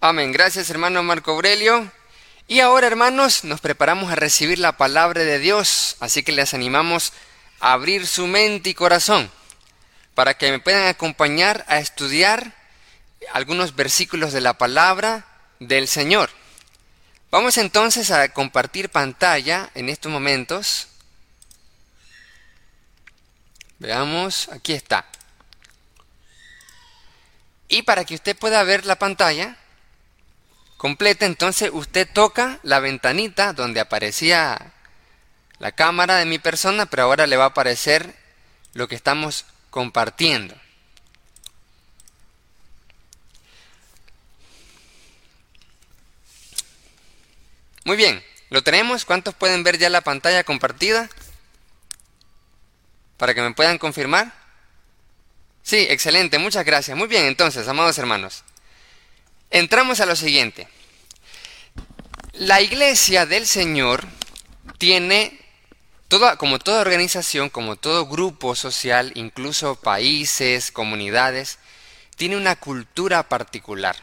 Amén. Gracias hermano Marco Aurelio. Y ahora hermanos nos preparamos a recibir la palabra de Dios, así que les animamos a abrir su mente y corazón para que me puedan acompañar a estudiar algunos versículos de la palabra del Señor. Vamos entonces a compartir pantalla en estos momentos. Veamos, aquí está. Y para que usted pueda ver la pantalla completa, entonces usted toca la ventanita donde aparecía la cámara de mi persona, pero ahora le va a aparecer lo que estamos compartiendo. Muy bien, ¿lo tenemos? ¿Cuántos pueden ver ya la pantalla compartida? Para que me puedan confirmar. Sí, excelente, muchas gracias. Muy bien, entonces, amados hermanos. Entramos a lo siguiente. La iglesia del Señor tiene, toda, como toda organización, como todo grupo social, incluso países, comunidades, tiene una cultura particular.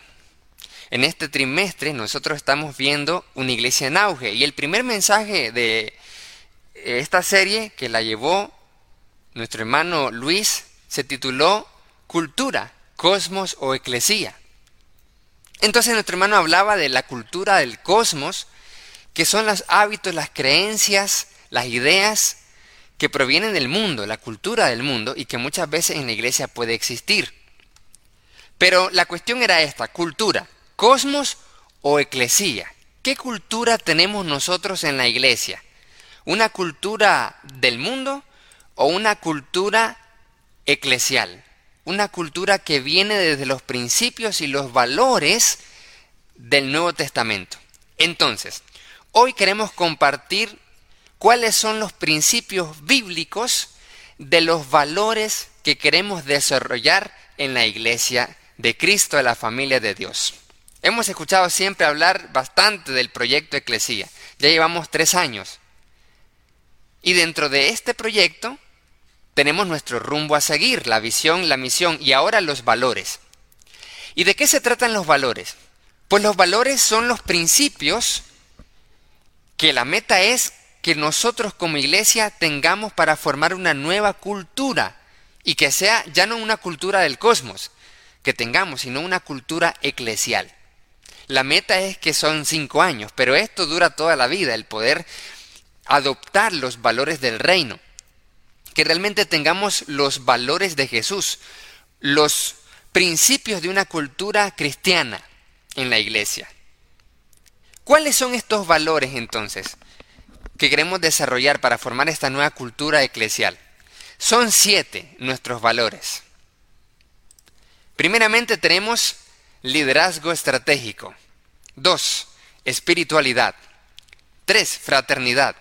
En este trimestre nosotros estamos viendo una iglesia en auge y el primer mensaje de esta serie que la llevó nuestro hermano Luis se tituló Cultura, Cosmos o Eclesía. Entonces nuestro hermano hablaba de la cultura del cosmos, que son los hábitos, las creencias, las ideas que provienen del mundo, la cultura del mundo, y que muchas veces en la iglesia puede existir. Pero la cuestión era esta, cultura cosmos o eclesía. ¿Qué cultura tenemos nosotros en la iglesia? ¿Una cultura del mundo o una cultura eclesial? Una cultura que viene desde los principios y los valores del Nuevo Testamento. Entonces, hoy queremos compartir cuáles son los principios bíblicos de los valores que queremos desarrollar en la iglesia de Cristo, de la familia de Dios. Hemos escuchado siempre hablar bastante del proyecto Eclesía. Ya llevamos tres años. Y dentro de este proyecto tenemos nuestro rumbo a seguir, la visión, la misión y ahora los valores. ¿Y de qué se tratan los valores? Pues los valores son los principios que la meta es que nosotros como iglesia tengamos para formar una nueva cultura y que sea ya no una cultura del cosmos que tengamos, sino una cultura eclesial. La meta es que son cinco años, pero esto dura toda la vida, el poder adoptar los valores del reino. Que realmente tengamos los valores de Jesús, los principios de una cultura cristiana en la iglesia. ¿Cuáles son estos valores entonces que queremos desarrollar para formar esta nueva cultura eclesial? Son siete nuestros valores. Primeramente tenemos liderazgo estratégico. 2. Espiritualidad. 3. Fraternidad.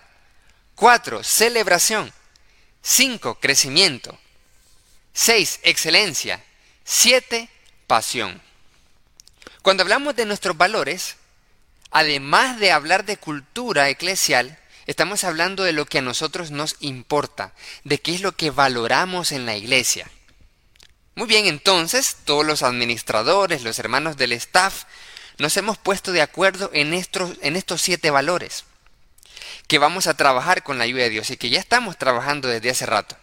4. Celebración. 5. Crecimiento. 6. Excelencia. 7. Pasión. Cuando hablamos de nuestros valores, además de hablar de cultura eclesial, estamos hablando de lo que a nosotros nos importa, de qué es lo que valoramos en la iglesia. Muy bien, entonces todos los administradores, los hermanos del staff, nos hemos puesto de acuerdo en estos, en estos siete valores que vamos a trabajar con la ayuda de Dios y que ya estamos trabajando desde hace rato.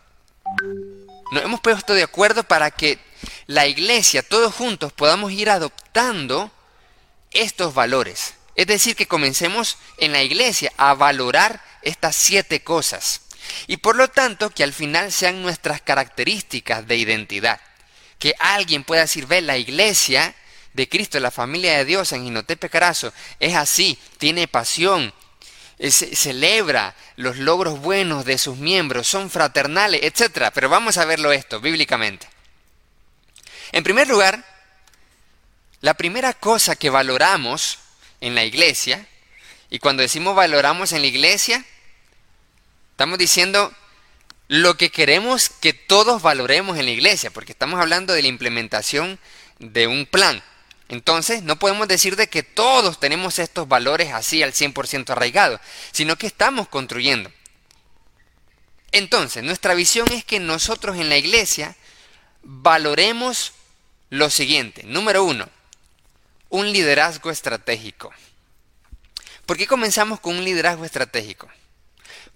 Nos hemos puesto de acuerdo para que la iglesia, todos juntos, podamos ir adoptando estos valores. Es decir, que comencemos en la iglesia a valorar estas siete cosas. Y por lo tanto, que al final sean nuestras características de identidad que alguien pueda decir, ve, la iglesia de Cristo, la familia de Dios en Ginotepe Carazo, es así, tiene pasión, celebra los logros buenos de sus miembros, son fraternales, etc. Pero vamos a verlo esto bíblicamente. En primer lugar, la primera cosa que valoramos en la iglesia, y cuando decimos valoramos en la iglesia, estamos diciendo lo que queremos que todos valoremos en la iglesia, porque estamos hablando de la implementación de un plan. Entonces, no podemos decir de que todos tenemos estos valores así al 100% arraigados, sino que estamos construyendo. Entonces, nuestra visión es que nosotros en la iglesia valoremos lo siguiente. Número uno, un liderazgo estratégico. ¿Por qué comenzamos con un liderazgo estratégico?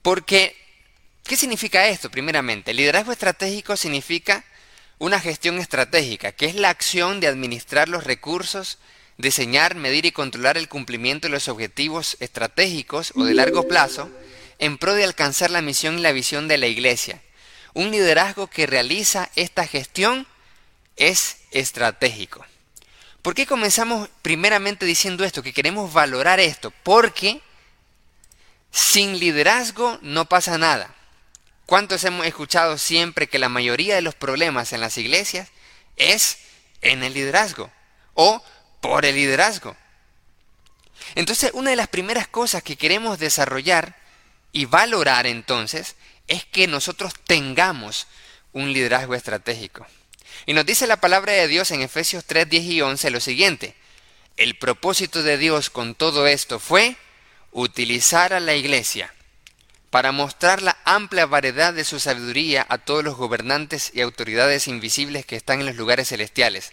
Porque, ¿qué significa esto? Primeramente, el liderazgo estratégico significa una gestión estratégica, que es la acción de administrar los recursos, diseñar, medir y controlar el cumplimiento de los objetivos estratégicos o de largo plazo en pro de alcanzar la misión y la visión de la Iglesia. Un liderazgo que realiza esta gestión es estratégico. ¿Por qué comenzamos primeramente diciendo esto? Que queremos valorar esto. Porque sin liderazgo no pasa nada. ¿Cuántos hemos escuchado siempre que la mayoría de los problemas en las iglesias es en el liderazgo o por el liderazgo? Entonces, una de las primeras cosas que queremos desarrollar y valorar entonces es que nosotros tengamos un liderazgo estratégico. Y nos dice la palabra de Dios en Efesios 3, 10 y 11 lo siguiente. El propósito de Dios con todo esto fue utilizar a la iglesia para mostrar la amplia variedad de su sabiduría a todos los gobernantes y autoridades invisibles que están en los lugares celestiales.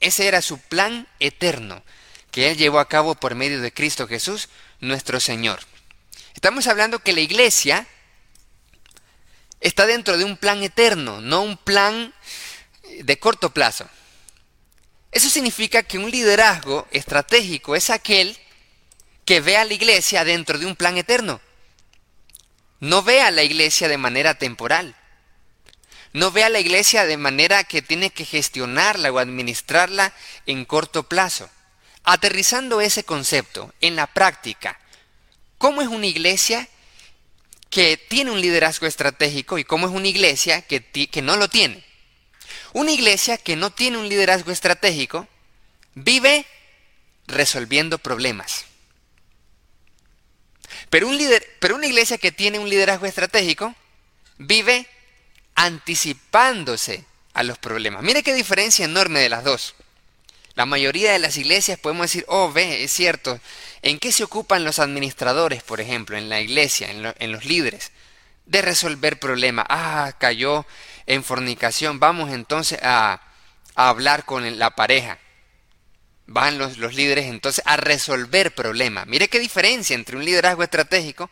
Ese era su plan eterno que Él llevó a cabo por medio de Cristo Jesús, nuestro Señor. Estamos hablando que la iglesia está dentro de un plan eterno, no un plan de corto plazo. Eso significa que un liderazgo estratégico es aquel que ve a la iglesia dentro de un plan eterno. No ve a la iglesia de manera temporal. No ve a la iglesia de manera que tiene que gestionarla o administrarla en corto plazo. Aterrizando ese concepto en la práctica, ¿cómo es una iglesia que tiene un liderazgo estratégico y cómo es una iglesia que, que no lo tiene? Una iglesia que no tiene un liderazgo estratégico vive resolviendo problemas. Pero, un pero una iglesia que tiene un liderazgo estratégico vive anticipándose a los problemas. Mire qué diferencia enorme de las dos. La mayoría de las iglesias podemos decir, oh, ve, es cierto, ¿en qué se ocupan los administradores, por ejemplo, en la iglesia, en, los líderes? De resolver problemas. Ah, cayó en fornicación, vamos entonces a hablar con la pareja van los, los líderes entonces a resolver problemas. Mire qué diferencia entre un liderazgo estratégico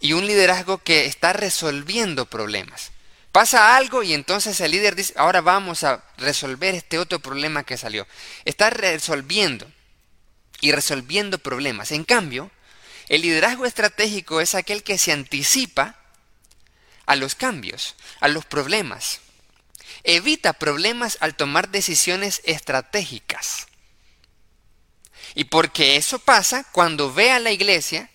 y un liderazgo que está resolviendo problemas. Pasa algo y entonces el líder dice, ahora vamos a resolver este otro problema que salió. Está resolviendo y resolviendo problemas. En cambio, el liderazgo estratégico es aquel que se anticipa a los cambios, a los problemas. Evita problemas al tomar decisiones estratégicas. Y porque eso pasa cuando ve a la iglesia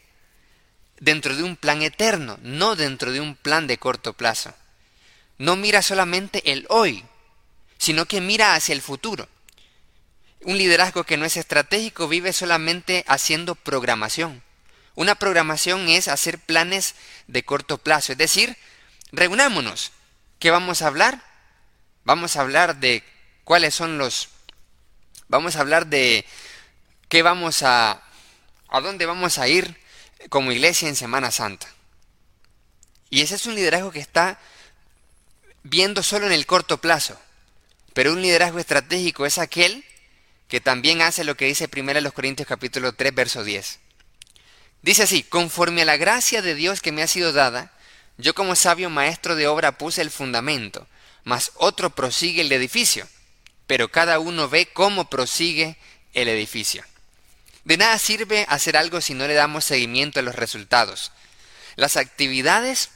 dentro de un plan eterno, no dentro de un plan de corto plazo. No mira solamente el hoy, sino que mira hacia el futuro. Un liderazgo que no es estratégico vive solamente haciendo programación. Una programación es hacer planes de corto plazo, es decir, reunámonos. ¿Qué vamos a hablar? Vamos a hablar de cuáles son los... Vamos a hablar de qué vamos a... a dónde vamos a ir como iglesia en Semana Santa. Y ese es un liderazgo que está viendo solo en el corto plazo. Pero un liderazgo estratégico es aquel que también hace lo que dice 1 Corintios capítulo 3 verso 10. Dice así, conforme a la gracia de Dios que me ha sido dada, yo como sabio maestro de obra puse el fundamento, mas otro prosigue el edificio, pero cada uno ve cómo prosigue el edificio. De nada sirve hacer algo si no le damos seguimiento a los resultados. Las actividades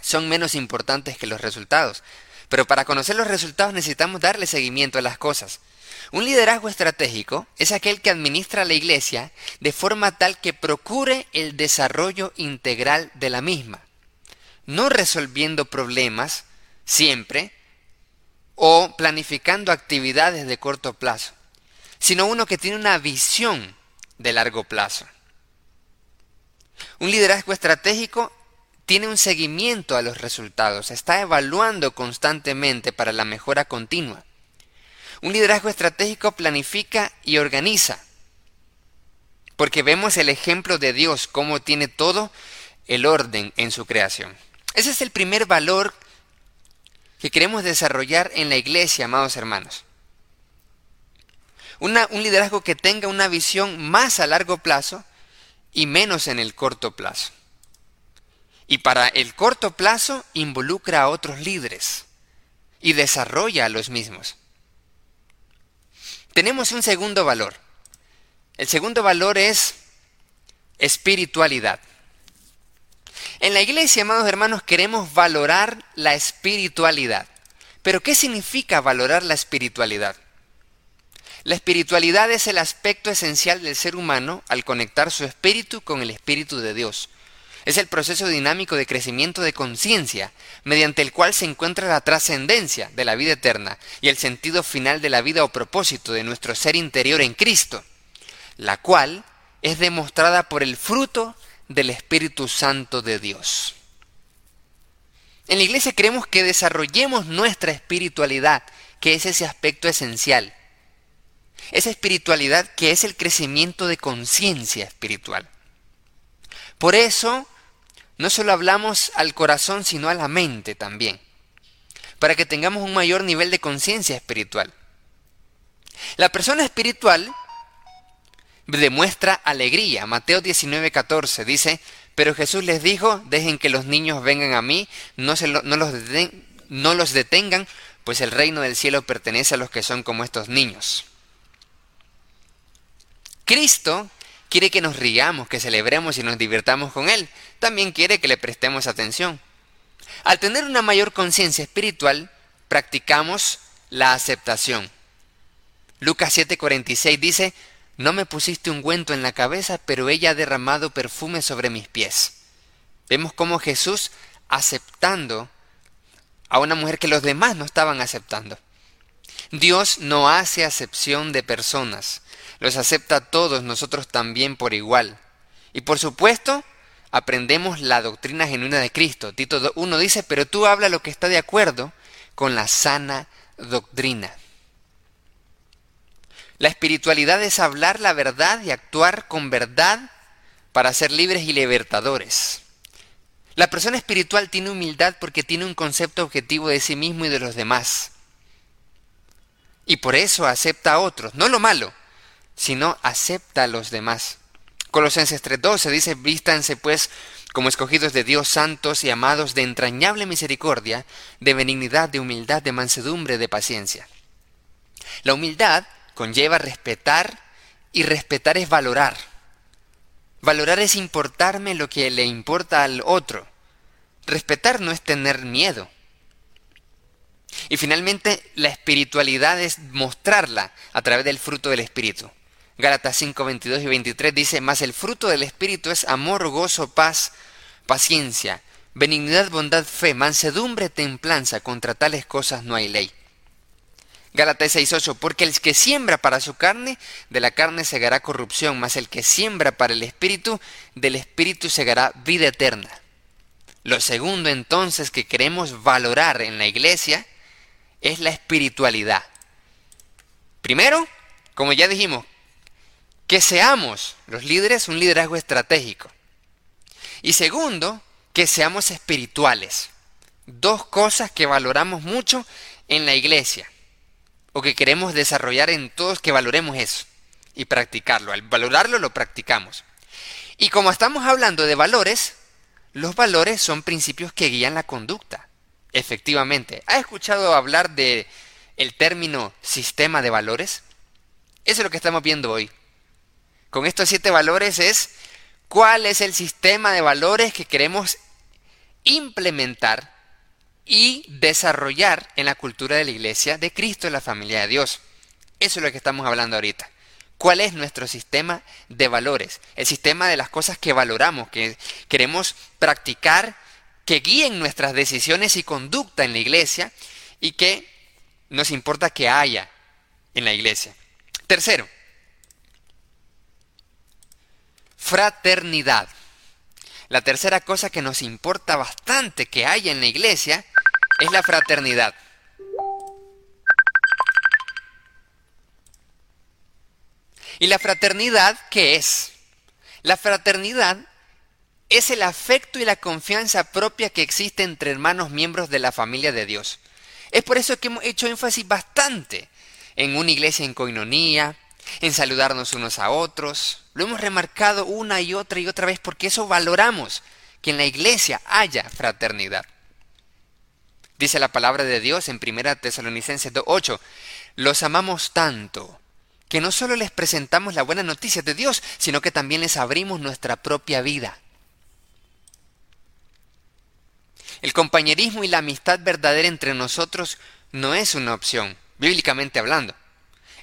son menos importantes que los resultados, pero para conocer los resultados necesitamos darle seguimiento a las cosas. Un liderazgo estratégico es aquel que administra la iglesia de forma tal que procure el desarrollo integral de la misma, no resolviendo problemas, siempre, o planificando actividades de corto plazo, sino uno que tiene una visión de largo plazo. Un liderazgo estratégico tiene un seguimiento a los resultados, está evaluando constantemente para la mejora continua. Un liderazgo estratégico planifica y organiza, porque vemos el ejemplo de Dios, cómo tiene todo el orden en su creación. Ese es el primer valor que queremos desarrollar en la iglesia, amados hermanos. un liderazgo que tenga una visión más a largo plazo y menos en el corto plazo. Y para el corto plazo involucra a otros líderes y desarrolla a los mismos. Tenemos un segundo valor. El segundo valor es espiritualidad. En la iglesia, amados hermanos, queremos valorar la espiritualidad. Pero ¿qué significa valorar la espiritualidad? La espiritualidad es el aspecto esencial del ser humano al conectar su espíritu con el espíritu de Dios. Es el proceso dinámico de crecimiento de conciencia, mediante el cual se encuentra la trascendencia de la vida eterna y el sentido final de la vida o propósito de nuestro ser interior en Cristo, la cual es demostrada por el fruto del Espíritu Santo de Dios. En la iglesia queremos que desarrollemos nuestra espiritualidad, que es ese aspecto esencial. Esa espiritualidad que es el crecimiento de conciencia espiritual. Por eso, no solo hablamos al corazón, sino a la mente también, para que tengamos un mayor nivel de conciencia espiritual. La persona espiritual demuestra alegría. Mateo 19:14 dice, pero Jesús les dijo, dejen que los niños vengan a mí, no, se no, los no los detengan, pues el reino del cielo pertenece a los que son como estos niños. Cristo quiere que nos riamos, que celebremos y nos divirtamos con Él. También quiere que le prestemos atención. Al tener una mayor conciencia espiritual, practicamos la aceptación. Lucas 7:46 dice, no me pusiste ungüento en la cabeza, pero ella ha derramado perfume sobre mis pies. Vemos cómo Jesús aceptando a una mujer que los demás no estaban aceptando. Dios no hace acepción de personas, los acepta a todos nosotros también por igual. Y por supuesto, aprendemos la doctrina genuina de Cristo. Tito 1 dice, pero tú habla lo que está de acuerdo con la sana doctrina. La espiritualidad es hablar la verdad y actuar con verdad para ser libres y libertadores. La persona espiritual tiene humildad porque tiene un concepto objetivo de sí mismo y de los demás. Y por eso acepta a otros, no lo malo, sino acepta a los demás. Colosenses 3.12 dice, vístanse pues como escogidos de Dios santos y amados de entrañable misericordia, de benignidad, de humildad, de mansedumbre, de paciencia. La humildad conlleva respetar y respetar es valorar. Valorar es importarme lo que le importa al otro. Respetar no es tener miedo. Y finalmente, la espiritualidad es mostrarla a través del fruto del Espíritu. Gálatas 5, 22 y 23 dice, Mas el fruto del Espíritu es amor, gozo, paz, paciencia, benignidad, bondad, fe, mansedumbre, templanza. Contra tales cosas no hay ley. Gálatas 6:8, porque el que siembra para su carne, de la carne segará corrupción, mas el que siembra para el espíritu, del espíritu segará vida eterna. Lo segundo entonces que queremos valorar en la iglesia es la espiritualidad. Primero, como ya dijimos, que seamos los líderes un liderazgo estratégico. Y segundo, que seamos espirituales. Dos cosas que valoramos mucho en la iglesia o que queremos desarrollar en todos, que valoremos eso y practicarlo. Al valorarlo lo practicamos. Y como estamos hablando de valores, los valores son principios que guían la conducta. Efectivamente, ¿ha escuchado hablar de el término sistema de valores? Eso es lo que estamos viendo hoy. Con estos siete valores es cuál es el sistema de valores que queremos implementar y desarrollar en la cultura de la iglesia de Cristo en la familia de Dios. Eso es lo que estamos hablando ahorita. ¿Cuál es nuestro sistema de valores? El sistema de las cosas que valoramos, que queremos practicar, que guíen nuestras decisiones y conducta en la iglesia y que nos importa que haya en la iglesia. Tercero, fraternidad. La tercera cosa que nos importa bastante que haya en la iglesia es la fraternidad. ¿Y la fraternidad qué es? La fraternidad es el afecto y la confianza propia que existe entre hermanos miembros de la familia de Dios. Es por eso que hemos hecho énfasis bastante en una iglesia en coinonía, en saludarnos unos a otros. Lo hemos remarcado una y otra y otra vez porque eso valoramos, que en la iglesia haya fraternidad. Dice la palabra de Dios en 1 Tesalonicenses 2.8, los amamos tanto que no solo les presentamos la buena noticia de Dios, sino que también les abrimos nuestra propia vida. El compañerismo y la amistad verdadera entre nosotros no es una opción, bíblicamente hablando,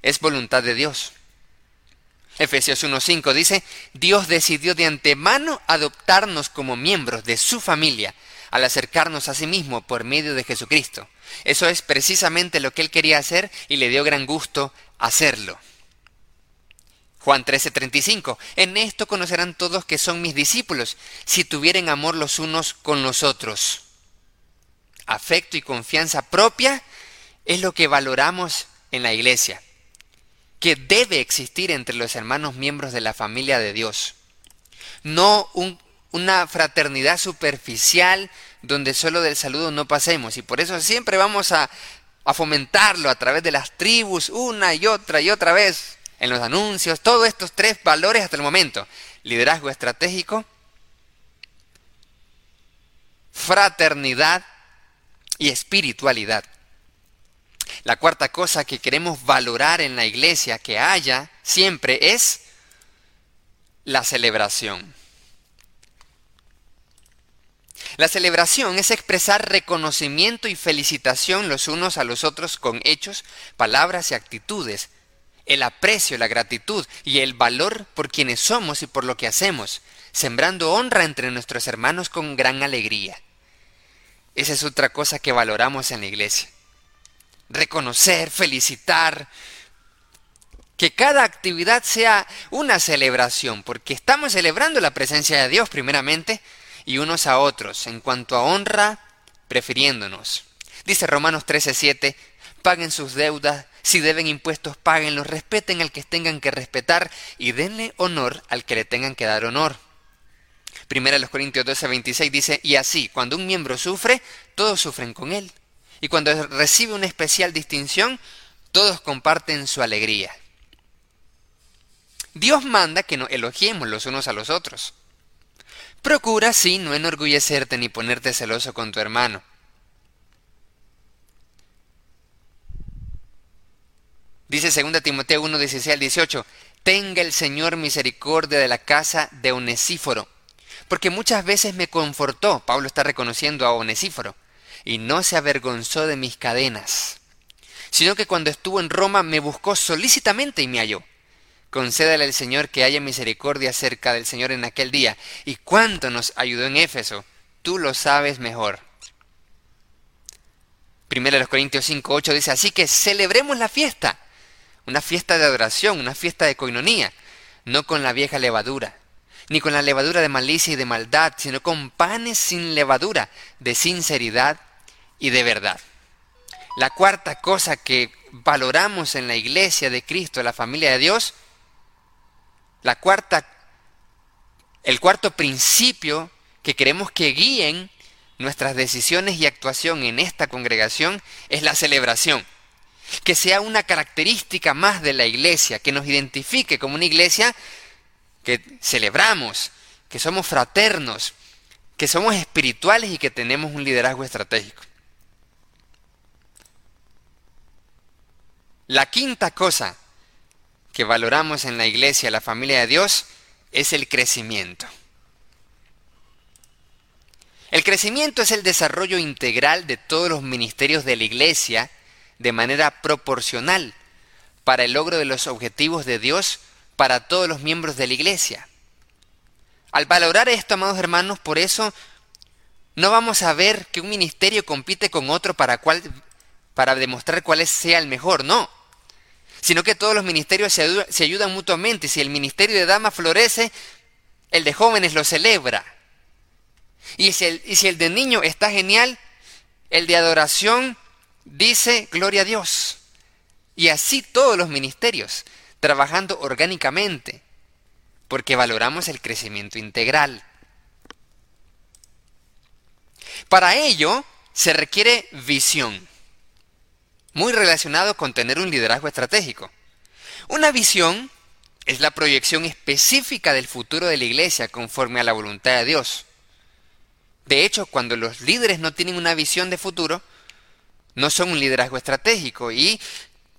es voluntad de Dios. Efesios 1.5 dice, Dios decidió de antemano adoptarnos como miembros de su familia al acercarnos a sí mismo por medio de Jesucristo. Eso es precisamente lo que él quería hacer y le dio gran gusto hacerlo. Juan 13:35, en esto conocerán todos que son mis discípulos, si tuvieren amor los unos con los otros. Afecto y confianza propia es lo que valoramos en la iglesia que debe existir entre los hermanos miembros de la familia de Dios. No una fraternidad superficial donde solo del saludo no pasemos. Y por eso siempre vamos a, a fomentarlo a través de las tribus, una y otra y otra vez, en los anuncios, todos estos tres valores hasta el momento. Liderazgo estratégico, fraternidad y espiritualidad. La cuarta cosa que queremos valorar en la iglesia que haya siempre es la celebración. La celebración es expresar reconocimiento y felicitación los unos a los otros con hechos, palabras y actitudes, el aprecio, la gratitud y el valor por quienes somos y por lo que hacemos, sembrando honra entre nuestros hermanos con gran alegría. Esa es otra cosa que valoramos en la iglesia reconocer, felicitar, que cada actividad sea una celebración, porque estamos celebrando la presencia de Dios primeramente y unos a otros, en cuanto a honra, prefiriéndonos. Dice Romanos 13:7, paguen sus deudas, si deben impuestos, páguenlos, respeten al que tengan que respetar y denle honor al que le tengan que dar honor. Primera los Corintios 12:26 dice, y así, cuando un miembro sufre, todos sufren con él y cuando recibe una especial distinción, todos comparten su alegría. Dios manda que nos elogiemos los unos a los otros. Procura, sí, no enorgullecerte ni ponerte celoso con tu hermano. Dice 2 Timoteo 1, 16 al 18, Tenga el Señor misericordia de la casa de Onesíforo, porque muchas veces me confortó, Pablo está reconociendo a Onesíforo, y no se avergonzó de mis cadenas, sino que cuando estuvo en Roma me buscó solícitamente y me halló. Concédale al Señor que haya misericordia cerca del Señor en aquel día. ¿Y cuánto nos ayudó en Éfeso? Tú lo sabes mejor. Primero los Corintios 5.8 dice, así que celebremos la fiesta. Una fiesta de adoración, una fiesta de coinonía, no con la vieja levadura, ni con la levadura de malicia y de maldad, sino con panes sin levadura, de sinceridad y de verdad. La cuarta cosa que valoramos en la iglesia de Cristo, la familia de Dios, la cuarta, el cuarto principio que queremos que guíen nuestras decisiones y actuación en esta congregación es la celebración. Que sea una característica más de la iglesia, que nos identifique como una iglesia que celebramos, que somos fraternos, que somos espirituales y que tenemos un liderazgo estratégico. La quinta cosa que valoramos en la iglesia, la familia de Dios, es el crecimiento. El crecimiento es el desarrollo integral de todos los ministerios de la iglesia de manera proporcional para el logro de los objetivos de Dios para todos los miembros de la iglesia. Al valorar esto, amados hermanos, por eso no vamos a ver que un ministerio compite con otro para, cual, para demostrar cuál sea el mejor, no sino que todos los ministerios se, ayudan mutuamente. Si el ministerio de damas florece, el de jóvenes lo celebra. Y si, el, y si el de niño está genial, el de adoración dice gloria a Dios. Y así todos los ministerios, trabajando orgánicamente, porque valoramos el crecimiento integral. Para ello se requiere visión muy relacionado con tener un liderazgo estratégico. Una visión es la proyección específica del futuro de la iglesia conforme a la voluntad de Dios. De hecho, cuando los líderes no tienen una visión de futuro, no son un liderazgo estratégico y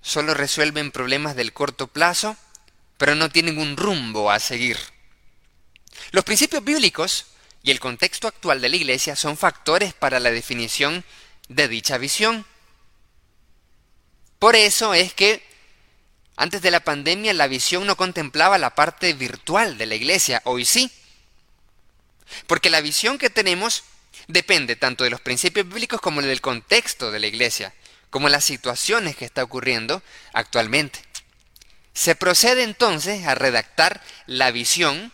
solo resuelven problemas del corto plazo, pero no tienen un rumbo a seguir. Los principios bíblicos y el contexto actual de la iglesia son factores para la definición de dicha visión. Por eso es que antes de la pandemia la visión no contemplaba la parte virtual de la iglesia, hoy sí. Porque la visión que tenemos depende tanto de los principios bíblicos como del contexto de la iglesia, como las situaciones que está ocurriendo actualmente. Se procede entonces a redactar la visión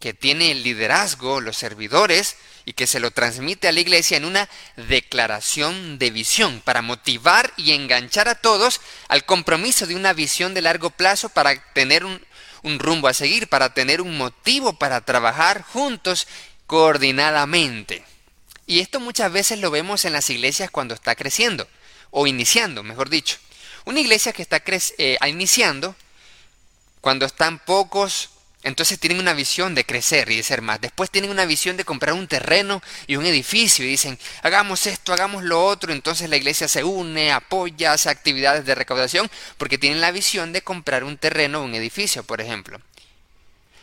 que tiene el liderazgo, los servidores, y que se lo transmite a la iglesia en una declaración de visión para motivar y enganchar a todos al compromiso de una visión de largo plazo para tener un, rumbo a seguir, para tener un motivo para trabajar juntos coordinadamente. Y esto muchas veces lo vemos en las iglesias cuando está creciendo, o iniciando, mejor dicho. Una iglesia que está eh, iniciando, cuando están pocos, entonces tienen una visión de crecer y de ser más. Después tienen una visión de comprar un terreno y un edificio y dicen, hagamos esto, hagamos lo otro. Entonces la iglesia se une, apoya, hace actividades de recaudación porque tienen la visión de comprar un terreno o un edificio, por ejemplo.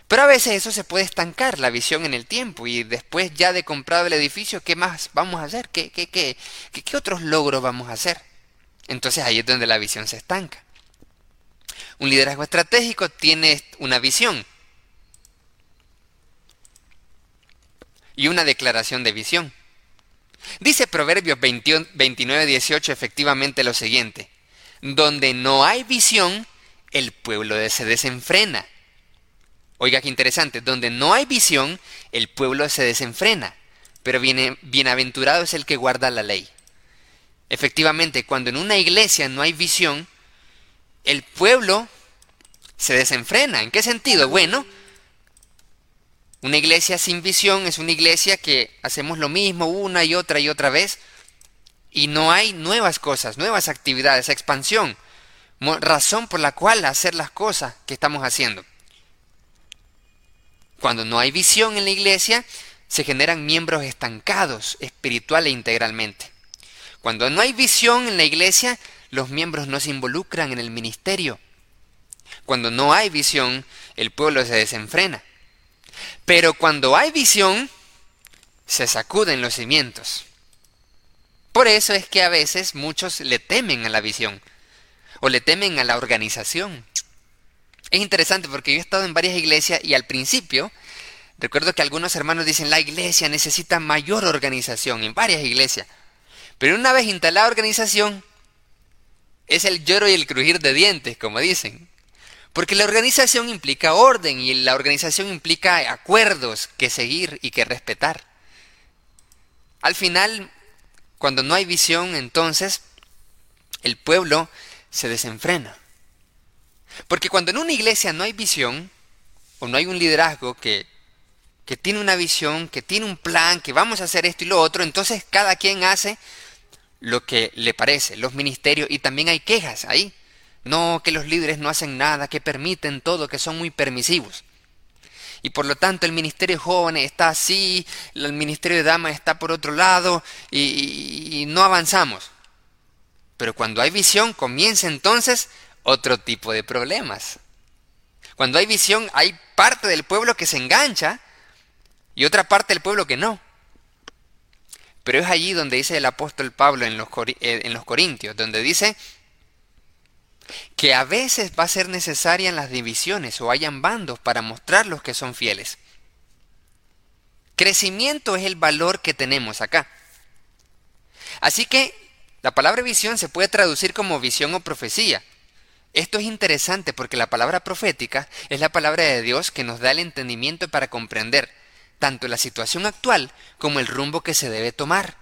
Pero a veces eso se puede estancar, la visión en el tiempo, y después ya de comprado el edificio, ¿qué más vamos a hacer? ¿Qué, qué, qué, qué, otros logros vamos a hacer? Entonces ahí es donde la visión se estanca. Un liderazgo estratégico tiene una visión y una declaración de visión. Dice Proverbios 29, 18 efectivamente lo siguiente, donde no hay visión, el pueblo se desenfrena Oiga qué interesante, donde no hay visión, el pueblo se desenfrena, pero bienaventurado es el que guarda la ley. Efectivamente, cuando en una iglesia no hay visión, el pueblo se desenfrena. ¿En qué sentido? Bueno, una iglesia sin visión es una iglesia que hacemos lo mismo una y otra y otra vez y no hay nuevas cosas, nuevas actividades, expansión, razón por la cual hacer las cosas que estamos haciendo. Cuando no hay visión en la iglesia, se generan miembros estancados espiritual e integralmente. Cuando no hay visión en la iglesia, los miembros no se involucran en el ministerio. Cuando no hay visión, el pueblo se desenfrena. Pero cuando hay visión, se sacuden los cimientos. Por eso es que a veces muchos le temen a la visión o le temen a la organización. Es interesante porque yo he estado en varias iglesias y al principio recuerdo que algunos hermanos dicen la iglesia necesita mayor organización en varias iglesias. Pero una vez instalada organización, es el lloro y el crujir de dientes, como dicen. Porque la organización implica orden y la organización implica acuerdos que seguir y que respetar. Al final, cuando no hay visión, entonces el pueblo se desenfrena. Porque cuando en una iglesia no hay visión, o no hay un liderazgo que, que tiene una visión, que tiene un plan, que vamos a hacer esto y lo otro, entonces cada quien hace lo que le parece, los ministerios, y también hay quejas ahí. No, que los líderes no hacen nada, que permiten todo, que son muy permisivos. Y por lo tanto el ministerio de jóvenes está así, el ministerio de damas está por otro lado, y, y no avanzamos. Pero cuando hay visión, comienza entonces otro tipo de problemas. Cuando hay visión, hay parte del pueblo que se engancha y otra parte del pueblo que no. Pero es allí donde dice el apóstol Pablo en los, eh, en los Corintios, donde dice que a veces va a ser necesaria en las divisiones o hayan bandos para mostrar los que son fieles. Crecimiento es el valor que tenemos acá. Así que la palabra visión se puede traducir como visión o profecía. Esto es interesante porque la palabra profética es la palabra de Dios que nos da el entendimiento para comprender tanto la situación actual como el rumbo que se debe tomar.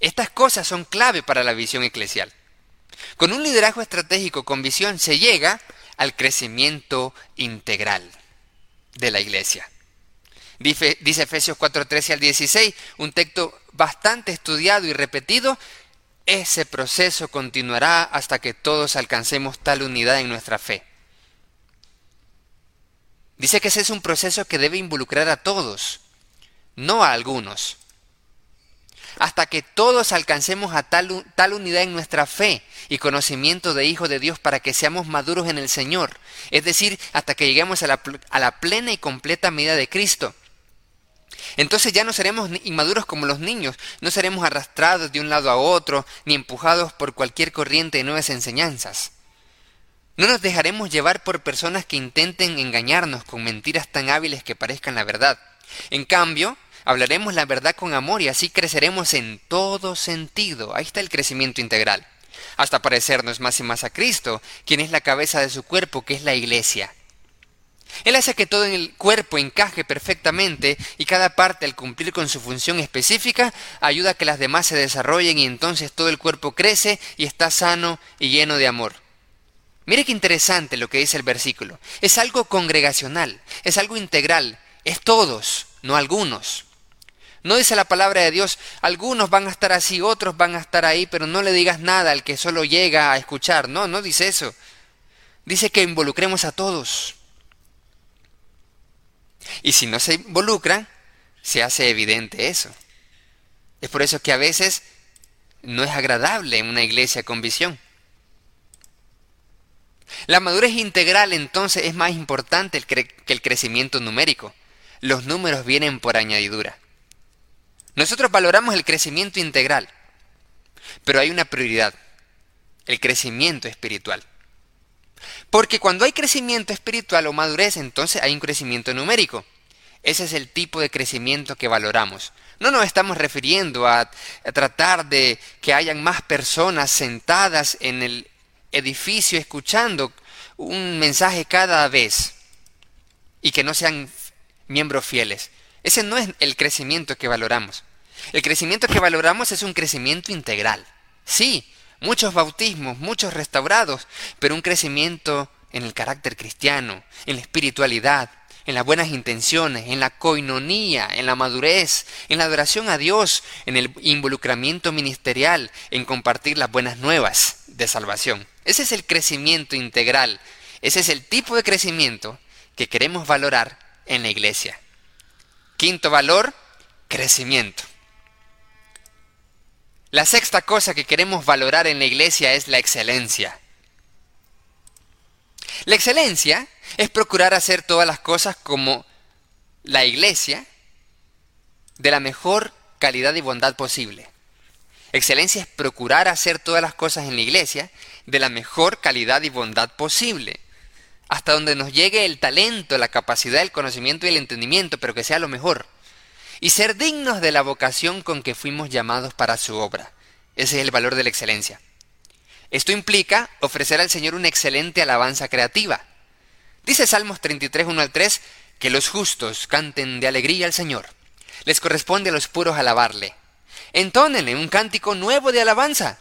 Estas cosas son clave para la visión eclesial. Con un liderazgo estratégico con visión se llega al crecimiento integral de la iglesia. Dice, dice Efesios 4:13 al 16, un texto bastante estudiado y repetido, ese proceso continuará hasta que todos alcancemos tal unidad en nuestra fe. Dice que ese es un proceso que debe involucrar a todos, no a algunos. Hasta que todos alcancemos a tal, tal, unidad en nuestra fe y conocimiento de Hijo de Dios para que seamos maduros en el Señor. Es decir, hasta que lleguemos a la, a la plena y completa medida de Cristo. Entonces ya no seremos inmaduros como los niños, no seremos arrastrados de un lado a otro, ni empujados por cualquier corriente de nuevas enseñanzas. No nos dejaremos llevar por personas que intenten engañarnos con mentiras tan hábiles que parezcan la verdad. En cambio, hablaremos la verdad con amor y así creceremos en todo sentido. Ahí está el crecimiento integral. Hasta parecernos más y más a Cristo, quien es la cabeza de su cuerpo, que es la iglesia. Él hace que todo el cuerpo encaje perfectamente y cada parte al cumplir con su función específica ayuda a que las demás se desarrollen y entonces todo el cuerpo crece y está sano y lleno de amor. Mire qué interesante lo que dice el versículo. Es algo congregacional, es algo integral, es todos, no algunos. No dice la palabra de Dios, algunos van a estar así, otros van a estar ahí, pero no le digas nada al que solo llega a escuchar. No, no dice eso. Dice que involucremos a todos. Y si no se involucran, se hace evidente eso. Es por eso que a veces no es agradable en una iglesia con visión. La madurez integral entonces es más importante que el crecimiento numérico. Los números vienen por añadidura. Nosotros valoramos el crecimiento integral, pero hay una prioridad, el crecimiento espiritual. Porque cuando hay crecimiento espiritual o madurez, entonces hay un crecimiento numérico. Ese es el tipo de crecimiento que valoramos. No nos estamos refiriendo a, tratar de que hayan más personas sentadas en el edificio escuchando un mensaje cada vez y que no sean miembros fieles. Ese no es el crecimiento que valoramos. El crecimiento que valoramos es un crecimiento integral. Sí, muchos bautismos, muchos restaurados, pero un crecimiento en el carácter cristiano, en la espiritualidad, en las buenas intenciones, en la coinonía, en la madurez, en la adoración a Dios, en el involucramiento ministerial, en compartir las buenas nuevas de salvación. Ese es el crecimiento integral, ese es el tipo de crecimiento que queremos valorar en la iglesia. Quinto valor, crecimiento. La sexta cosa que queremos valorar en la iglesia es la excelencia. La excelencia es procurar hacer todas las cosas como la iglesia de la mejor calidad y bondad posible. Excelencia es procurar hacer todas las cosas en la iglesia de la mejor calidad y bondad posible. Hasta donde nos llegue el talento, la capacidad, el conocimiento y el entendimiento, pero que sea lo mejor y ser dignos de la vocación con que fuimos llamados para su obra. Ese es el valor de la excelencia. Esto implica ofrecer al Señor una excelente alabanza creativa. Dice Salmos 33, 1 al 3, que los justos canten de alegría al Señor. Les corresponde a los puros alabarle. Entónenle un cántico nuevo de alabanza.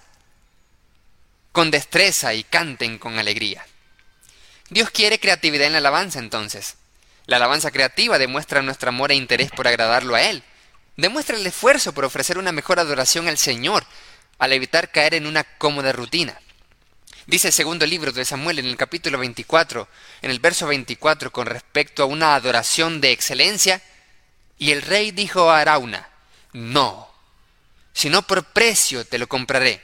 Con destreza y canten con alegría. Dios quiere creatividad en la alabanza entonces. La alabanza creativa demuestra nuestro amor e interés por agradarlo a Él. Demuestra el esfuerzo por ofrecer una mejor adoración al Señor, al evitar caer en una cómoda rutina. Dice el segundo libro de Samuel en el capítulo 24, en el verso 24, con respecto a una adoración de excelencia, y el rey dijo a Arauna, no, sino por precio te lo compraré,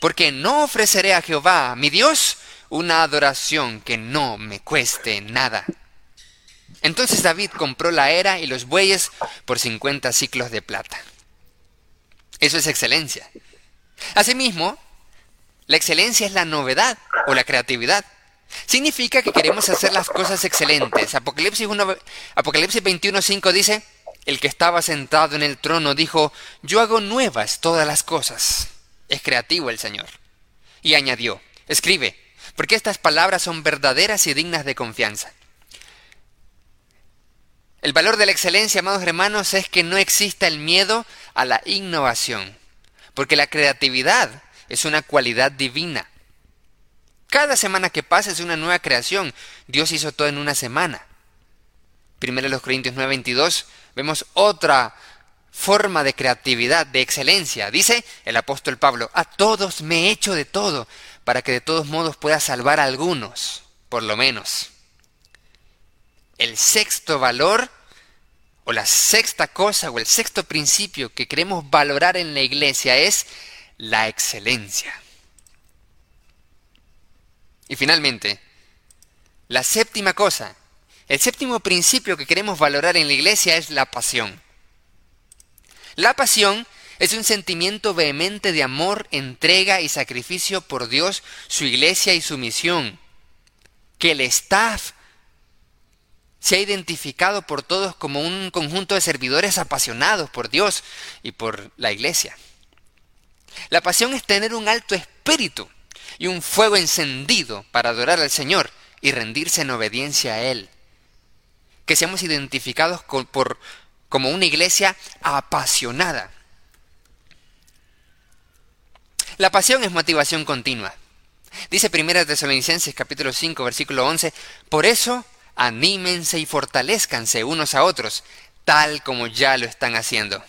porque no ofreceré a Jehová, mi Dios, una adoración que no me cueste nada. Entonces David compró la era y los bueyes por 50 ciclos de plata. Eso es excelencia. Asimismo, la excelencia es la novedad o la creatividad. Significa que queremos hacer las cosas excelentes. Apocalipsis, 1, Apocalipsis 21.5 dice, el que estaba sentado en el trono dijo, yo hago nuevas todas las cosas. Es creativo el Señor. Y añadió, escribe, porque estas palabras son verdaderas y dignas de confianza. El valor de la excelencia, amados hermanos, es que no exista el miedo a la innovación, porque la creatividad es una cualidad divina. Cada semana que pasa es una nueva creación. Dios hizo todo en una semana. Primero los Corintios 9:22 vemos otra forma de creatividad, de excelencia. Dice el apóstol Pablo, a todos me he hecho de todo, para que de todos modos pueda salvar a algunos, por lo menos. El sexto valor, o la sexta cosa, o el sexto principio que queremos valorar en la iglesia es la excelencia. Y finalmente, la séptima cosa, el séptimo principio que queremos valorar en la iglesia es la pasión. La pasión es un sentimiento vehemente de amor, entrega y sacrificio por Dios, su iglesia y su misión, que el staff se ha identificado por todos como un conjunto de servidores apasionados por Dios y por la iglesia. La pasión es tener un alto espíritu y un fuego encendido para adorar al Señor y rendirse en obediencia a Él. Que seamos identificados por, como una iglesia apasionada. La pasión es motivación continua. Dice 1 Tesalonicenses capítulo 5 versículo 11, por eso anímense y fortalezcanse unos a otros, tal como ya lo están haciendo.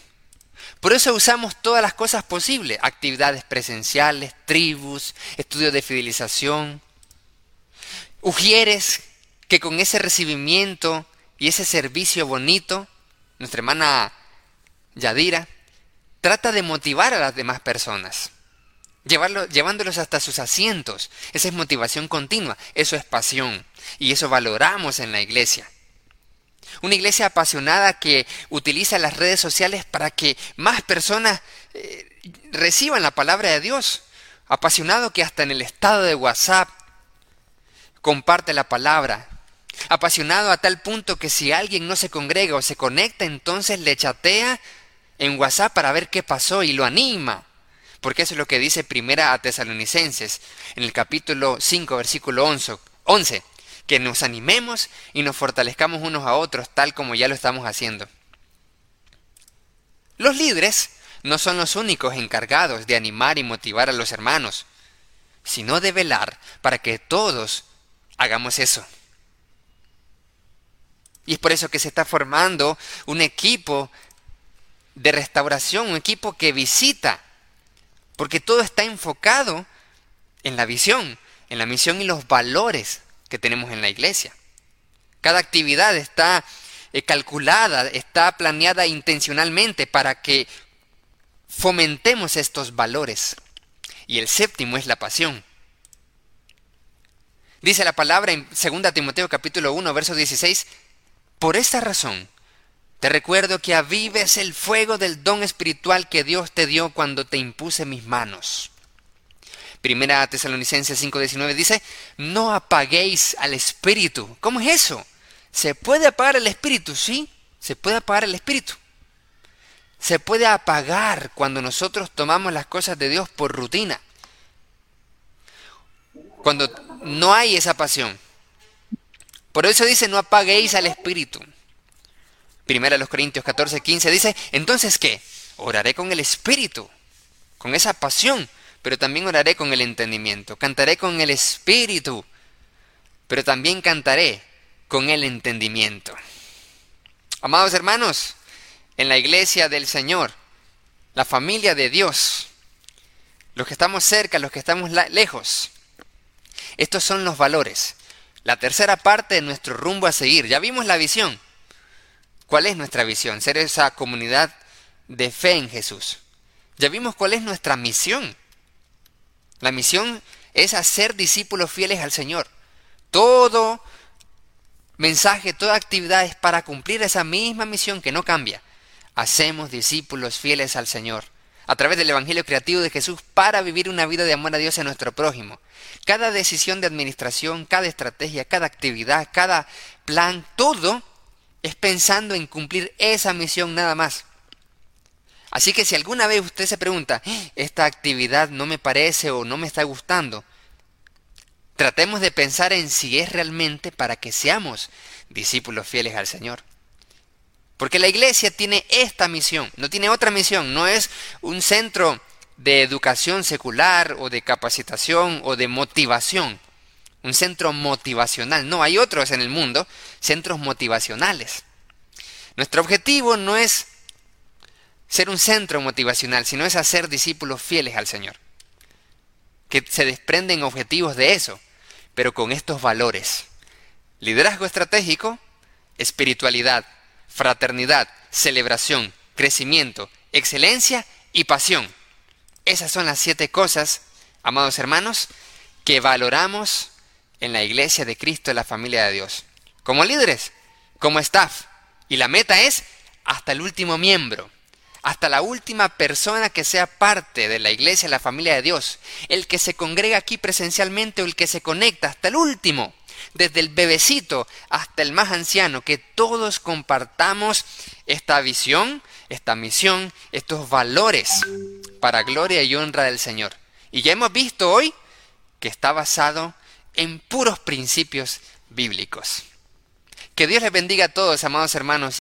Por eso usamos todas las cosas posibles, actividades presenciales, tribus, estudios de fidelización. Ujieres que con ese recibimiento y ese servicio bonito nuestra hermana Yadira, trata de motivar a las demás personas, llevándolos hasta sus asientos. Esa es motivación continua, eso es pasión y eso valoramos en la iglesia. Una iglesia apasionada que utiliza las redes sociales para que más personas eh, reciban la palabra de Dios. Apasionado que hasta en el estado de WhatsApp comparte la palabra, apasionado a tal punto que si alguien no se congrega o se conecta, entonces le chatea en WhatsApp para ver qué pasó y lo anima. Porque eso es lo que dice Primera a Tesalonicenses, en el capítulo 5, versículo 11, 11, que nos animemos y nos fortalezcamos unos a otros, tal como ya lo estamos haciendo. Los líderes no son los únicos encargados de animar y motivar a los hermanos, sino de velar para que todos hagamos eso. Y es por eso que se está formando un equipo de restauración, un equipo que visita, porque todo está enfocado en la visión, en la misión y los valores que tenemos en la iglesia. Cada actividad está eh, calculada, está planeada intencionalmente para que fomentemos estos valores. Y el séptimo es la pasión. Dice la palabra en 2 Timoteo capítulo 1, verso 16, por esta razón, te recuerdo que avives el fuego del don espiritual que Dios te dio cuando te impuse mis manos. Primera Tesalonicenses 5:19 dice, no apaguéis al espíritu. ¿Cómo es eso? ¿Se puede apagar el espíritu? Sí, se puede apagar el espíritu. Se puede apagar cuando nosotros tomamos las cosas de Dios por rutina. Cuando no hay esa pasión. Por eso dice, no apaguéis al Espíritu. Primera los Corintios 14, 15 dice, entonces ¿qué? Oraré con el Espíritu, con esa pasión, pero también oraré con el entendimiento. Cantaré con el Espíritu, pero también cantaré con el entendimiento. Amados hermanos, en la iglesia del Señor, la familia de Dios, los que estamos cerca, los que estamos lejos, estos son los valores la tercera parte de nuestro rumbo a seguir. Ya vimos la visión. ¿Cuál es nuestra visión? Ser esa comunidad de fe en Jesús. Ya vimos cuál es nuestra misión. La misión es hacer discípulos fieles al Señor. Todo mensaje, toda actividad es para cumplir esa misma misión que no cambia. Hacemos discípulos fieles al Señor a través del Evangelio creativo de Jesús para vivir una vida de amor a Dios y a nuestro prójimo. Cada decisión de administración, cada estrategia, cada actividad, cada plan, todo es pensando en cumplir esa misión nada más. Así que si alguna vez usted se pregunta, esta actividad no me parece o no me está gustando, tratemos de pensar en si es realmente para que seamos discípulos fieles al Señor. Porque la iglesia tiene esta misión, no tiene otra misión, no es un centro de educación secular o de capacitación o de motivación, un centro motivacional. No, hay otros en el mundo, centros motivacionales. Nuestro objetivo no es ser un centro motivacional, sino es hacer discípulos fieles al Señor. Que se desprenden objetivos de eso, pero con estos valores. Liderazgo estratégico, espiritualidad, fraternidad, celebración, crecimiento, excelencia y pasión. Esas son las siete cosas, amados hermanos, que valoramos en la iglesia de Cristo, en la familia de Dios. Como líderes, como staff. Y la meta es hasta el último miembro, hasta la última persona que sea parte de la iglesia, la familia de Dios, el que se congrega aquí presencialmente o el que se conecta, hasta el último, desde el bebecito hasta el más anciano, que todos compartamos esta visión, esta misión, estos valores para gloria y honra del Señor. Y ya hemos visto hoy que está basado en puros principios bíblicos. Que Dios les bendiga a todos, amados hermanos.